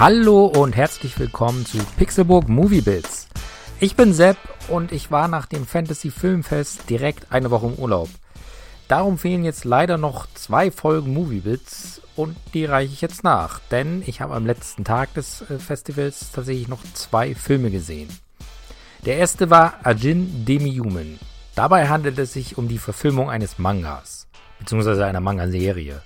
Hallo und herzlich willkommen zu Pixelburg Movie Bits. Ich bin Sepp und ich war nach dem Fantasy Filmfest direkt eine Woche im Urlaub. Darum fehlen jetzt leider noch zwei Folgen Movie Bits und die reiche ich jetzt nach, denn ich habe am letzten Tag des äh, Festivals tatsächlich noch zwei Filme gesehen. Der erste war Ajin Demi-Human. Dabei handelt es sich um die Verfilmung eines Mangas, beziehungsweise einer Manga-Serie.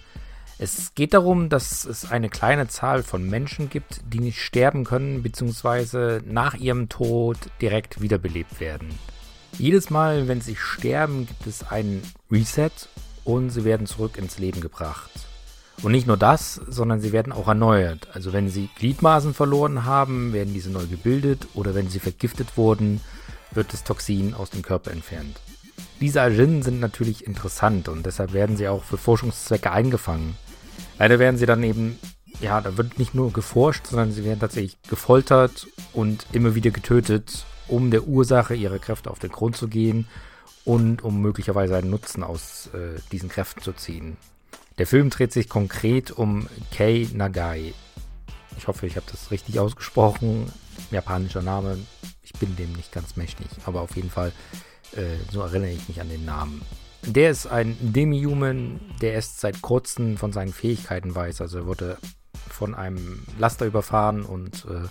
Es geht darum, dass es eine kleine Zahl von Menschen gibt, die nicht sterben können, beziehungsweise nach ihrem Tod direkt wiederbelebt werden. Jedes Mal, wenn sie sterben, gibt es einen Reset und sie werden zurück ins Leben gebracht. Und nicht nur das, sondern sie werden auch erneuert. Also wenn sie Gliedmaßen verloren haben, werden diese neu gebildet oder wenn sie vergiftet wurden, wird das Toxin aus dem Körper entfernt. Diese Ajin sind natürlich interessant und deshalb werden sie auch für Forschungszwecke eingefangen. Leider werden sie dann eben, ja, da wird nicht nur geforscht, sondern sie werden tatsächlich gefoltert und immer wieder getötet, um der Ursache ihrer Kräfte auf den Grund zu gehen und um möglicherweise einen Nutzen aus äh, diesen Kräften zu ziehen. Der Film dreht sich konkret um Kei Nagai. Ich hoffe, ich habe das richtig ausgesprochen. Japanischer Name. Ich bin dem nicht ganz mächtig, aber auf jeden Fall, äh, so erinnere ich mich an den Namen. Der ist ein Demi-Human, der erst seit kurzem von seinen Fähigkeiten weiß. Also er wurde von einem Laster überfahren und äh,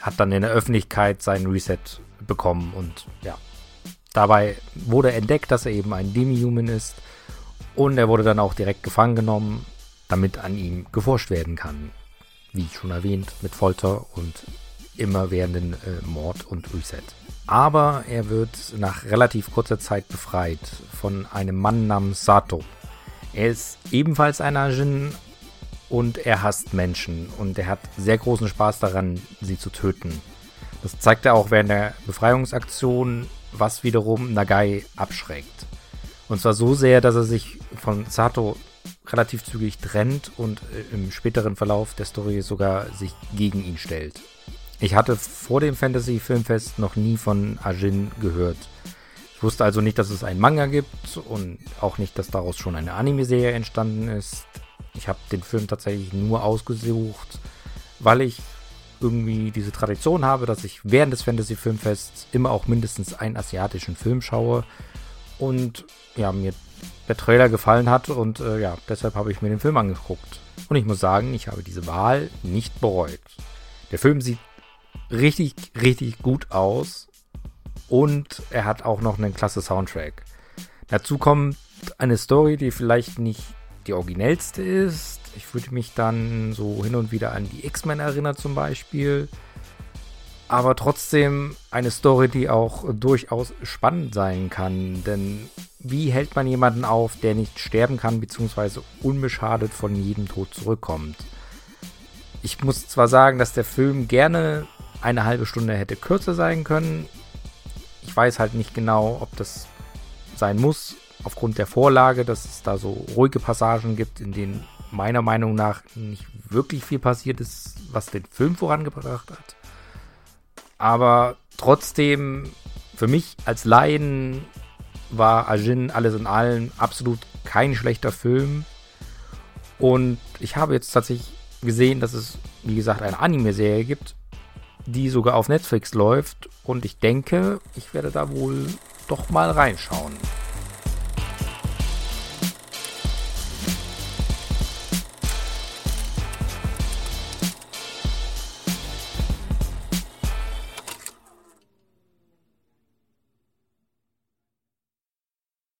hat dann in der Öffentlichkeit seinen Reset bekommen. Und ja, dabei wurde entdeckt, dass er eben ein Demi-Human ist. Und er wurde dann auch direkt gefangen genommen, damit an ihm geforscht werden kann. Wie schon erwähnt, mit Folter und immerwährenden äh, Mord und Reset. Aber er wird nach relativ kurzer Zeit befreit von einem Mann namens Sato. Er ist ebenfalls ein Ajin und er hasst Menschen und er hat sehr großen Spaß daran, sie zu töten. Das zeigt er auch während der Befreiungsaktion, was wiederum Nagai abschreckt. Und zwar so sehr, dass er sich von Sato relativ zügig trennt und äh, im späteren Verlauf der Story sogar sich gegen ihn stellt. Ich hatte vor dem Fantasy Filmfest noch nie von Ajin gehört. Ich wusste also nicht, dass es einen Manga gibt und auch nicht, dass daraus schon eine Anime-Serie entstanden ist. Ich habe den Film tatsächlich nur ausgesucht, weil ich irgendwie diese Tradition habe, dass ich während des Fantasy Filmfests immer auch mindestens einen asiatischen Film schaue und ja, mir der Trailer gefallen hat und äh, ja, deshalb habe ich mir den Film angeguckt. Und ich muss sagen, ich habe diese Wahl nicht bereut. Der Film sieht richtig, richtig gut aus. Und er hat auch noch einen klasse Soundtrack. Dazu kommt eine Story, die vielleicht nicht die originellste ist. Ich würde mich dann so hin und wieder an die X-Men erinnern zum Beispiel. Aber trotzdem eine Story, die auch durchaus spannend sein kann. Denn wie hält man jemanden auf, der nicht sterben kann, beziehungsweise unbeschadet von jedem Tod zurückkommt? Ich muss zwar sagen, dass der Film gerne eine halbe Stunde hätte kürzer sein können. Ich weiß halt nicht genau, ob das sein muss, aufgrund der Vorlage, dass es da so ruhige Passagen gibt, in denen meiner Meinung nach nicht wirklich viel passiert ist, was den Film vorangebracht hat. Aber trotzdem, für mich als Laien war Ajin alles in allem absolut kein schlechter Film. Und ich habe jetzt tatsächlich gesehen, dass es, wie gesagt, eine Anime-Serie gibt die sogar auf Netflix läuft. Und ich denke, ich werde da wohl doch mal reinschauen.